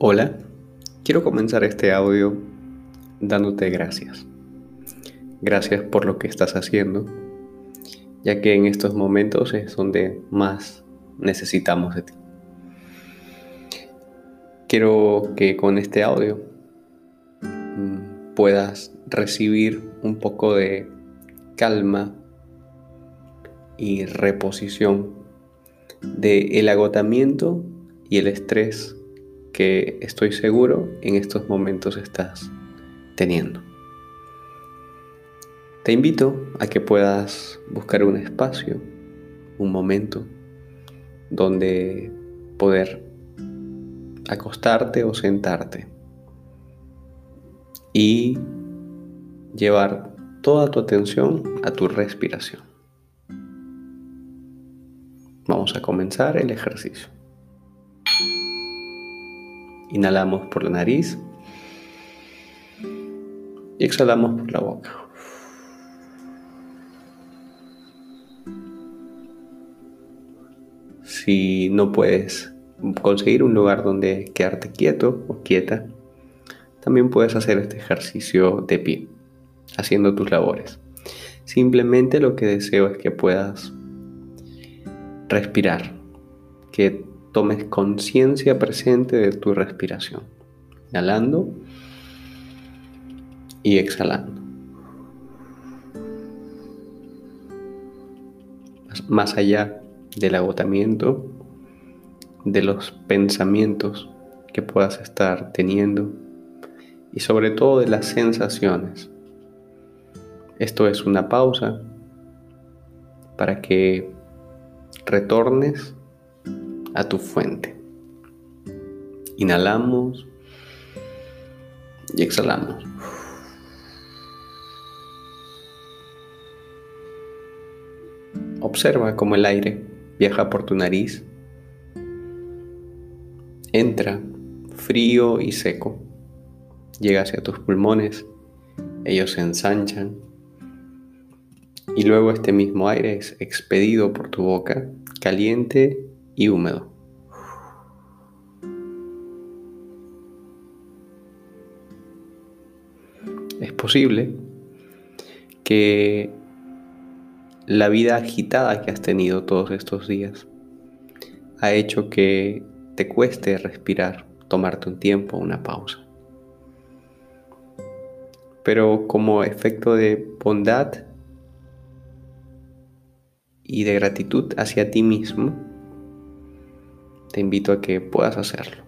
Hola, quiero comenzar este audio dándote gracias. Gracias por lo que estás haciendo, ya que en estos momentos es donde más necesitamos de ti. Quiero que con este audio mm, puedas recibir un poco de calma y reposición del el agotamiento y el estrés que estoy seguro en estos momentos estás teniendo. Te invito a que puedas buscar un espacio, un momento donde poder acostarte o sentarte y llevar toda tu atención a tu respiración. Vamos a comenzar el ejercicio. Inhalamos por la nariz y exhalamos por la boca. Si no puedes conseguir un lugar donde quedarte quieto o quieta, también puedes hacer este ejercicio de pie, haciendo tus labores. Simplemente lo que deseo es que puedas respirar, que tomes conciencia presente de tu respiración. Inhalando y exhalando. Más allá del agotamiento, de los pensamientos que puedas estar teniendo y sobre todo de las sensaciones. Esto es una pausa para que retornes a tu fuente. Inhalamos y exhalamos. Observa cómo el aire viaja por tu nariz, entra frío y seco, llega hacia tus pulmones, ellos se ensanchan y luego este mismo aire es expedido por tu boca, caliente y húmedo. Es posible que la vida agitada que has tenido todos estos días ha hecho que te cueste respirar, tomarte un tiempo, una pausa. Pero como efecto de bondad y de gratitud hacia ti mismo, te invito a que puedas hacerlo,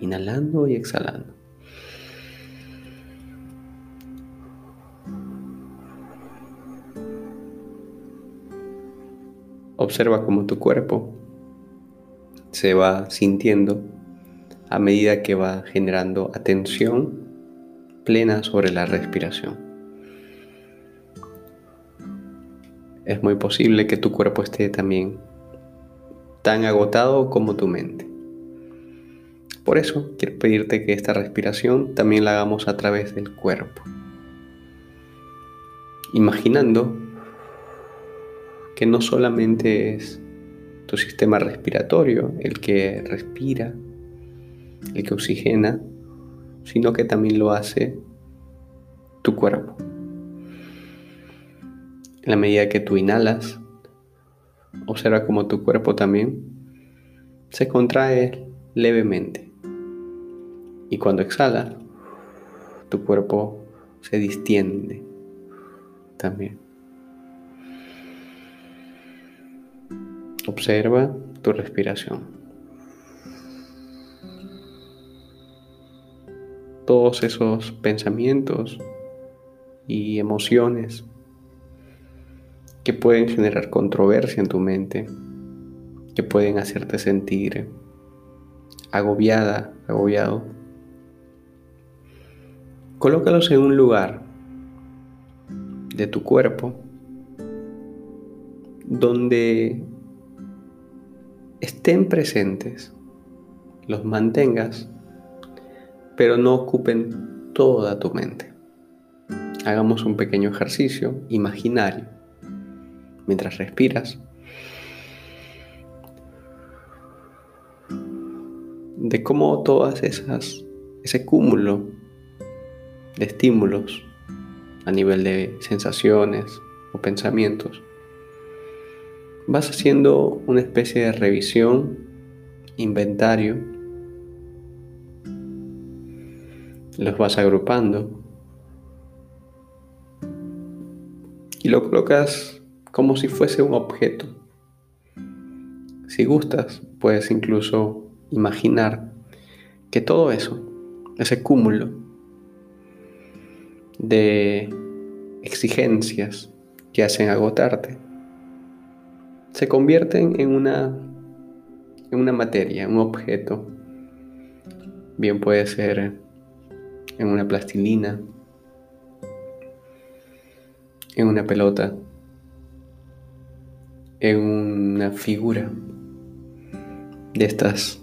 inhalando y exhalando. Observa cómo tu cuerpo se va sintiendo a medida que va generando atención plena sobre la respiración. Es muy posible que tu cuerpo esté también tan agotado como tu mente. Por eso quiero pedirte que esta respiración también la hagamos a través del cuerpo. Imaginando que no solamente es tu sistema respiratorio el que respira, el que oxigena, sino que también lo hace tu cuerpo. En la medida que tú inhalas, Observa cómo tu cuerpo también se contrae levemente. Y cuando exhala, tu cuerpo se distiende también. Observa tu respiración. Todos esos pensamientos y emociones que pueden generar controversia en tu mente, que pueden hacerte sentir agobiada, agobiado. Colócalos en un lugar de tu cuerpo donde estén presentes, los mantengas, pero no ocupen toda tu mente. Hagamos un pequeño ejercicio imaginario mientras respiras, de cómo todas esas, ese cúmulo de estímulos a nivel de sensaciones o pensamientos, vas haciendo una especie de revisión, inventario, los vas agrupando y lo colocas como si fuese un objeto. Si gustas, puedes incluso imaginar que todo eso, ese cúmulo de exigencias que hacen agotarte, se convierten en una, en una materia, un objeto. Bien puede ser en una plastilina, en una pelota, en una figura de estas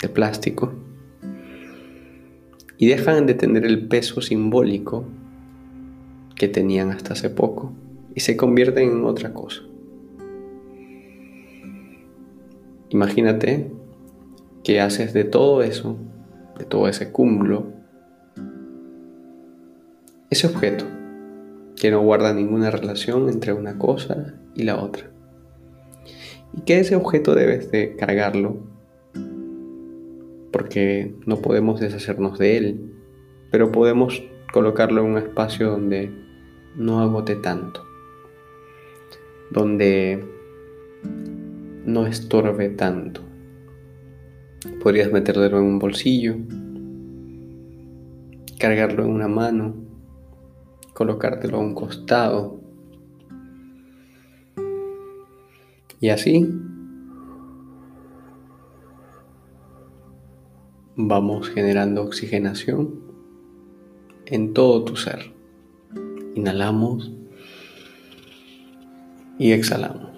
de plástico y dejan de tener el peso simbólico que tenían hasta hace poco y se convierten en otra cosa. Imagínate que haces de todo eso, de todo ese cúmulo, ese objeto que no guarda ninguna relación entre una cosa y la otra. Y que ese objeto debes de cargarlo porque no podemos deshacernos de él, pero podemos colocarlo en un espacio donde no agote tanto, donde no estorbe tanto. Podrías meterlo en un bolsillo, cargarlo en una mano colocártelo a un costado. Y así vamos generando oxigenación en todo tu ser. Inhalamos y exhalamos.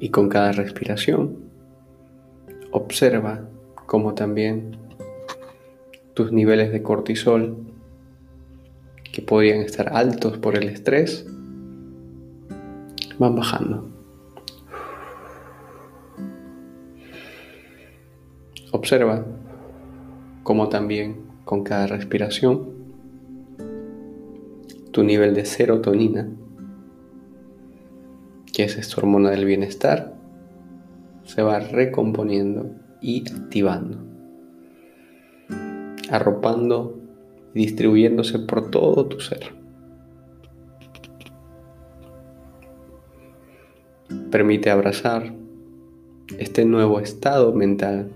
Y con cada respiración, observa cómo también tus niveles de cortisol, que estar altos por el estrés, van bajando. Observa cómo también con cada respiración tu nivel de serotonina, que es esta hormona del bienestar, se va recomponiendo y activando arropando y distribuyéndose por todo tu ser. Permite abrazar este nuevo estado mental,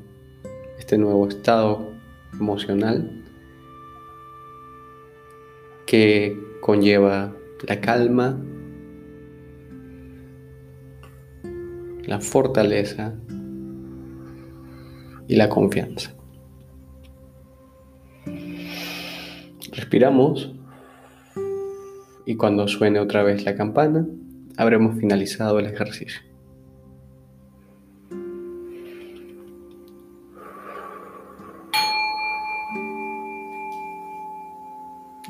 este nuevo estado emocional que conlleva la calma, la fortaleza y la confianza. Respiramos y cuando suene otra vez la campana, habremos finalizado el ejercicio.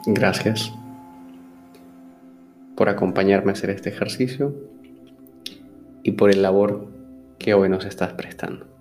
Gracias por acompañarme a hacer este ejercicio y por el labor que hoy nos estás prestando.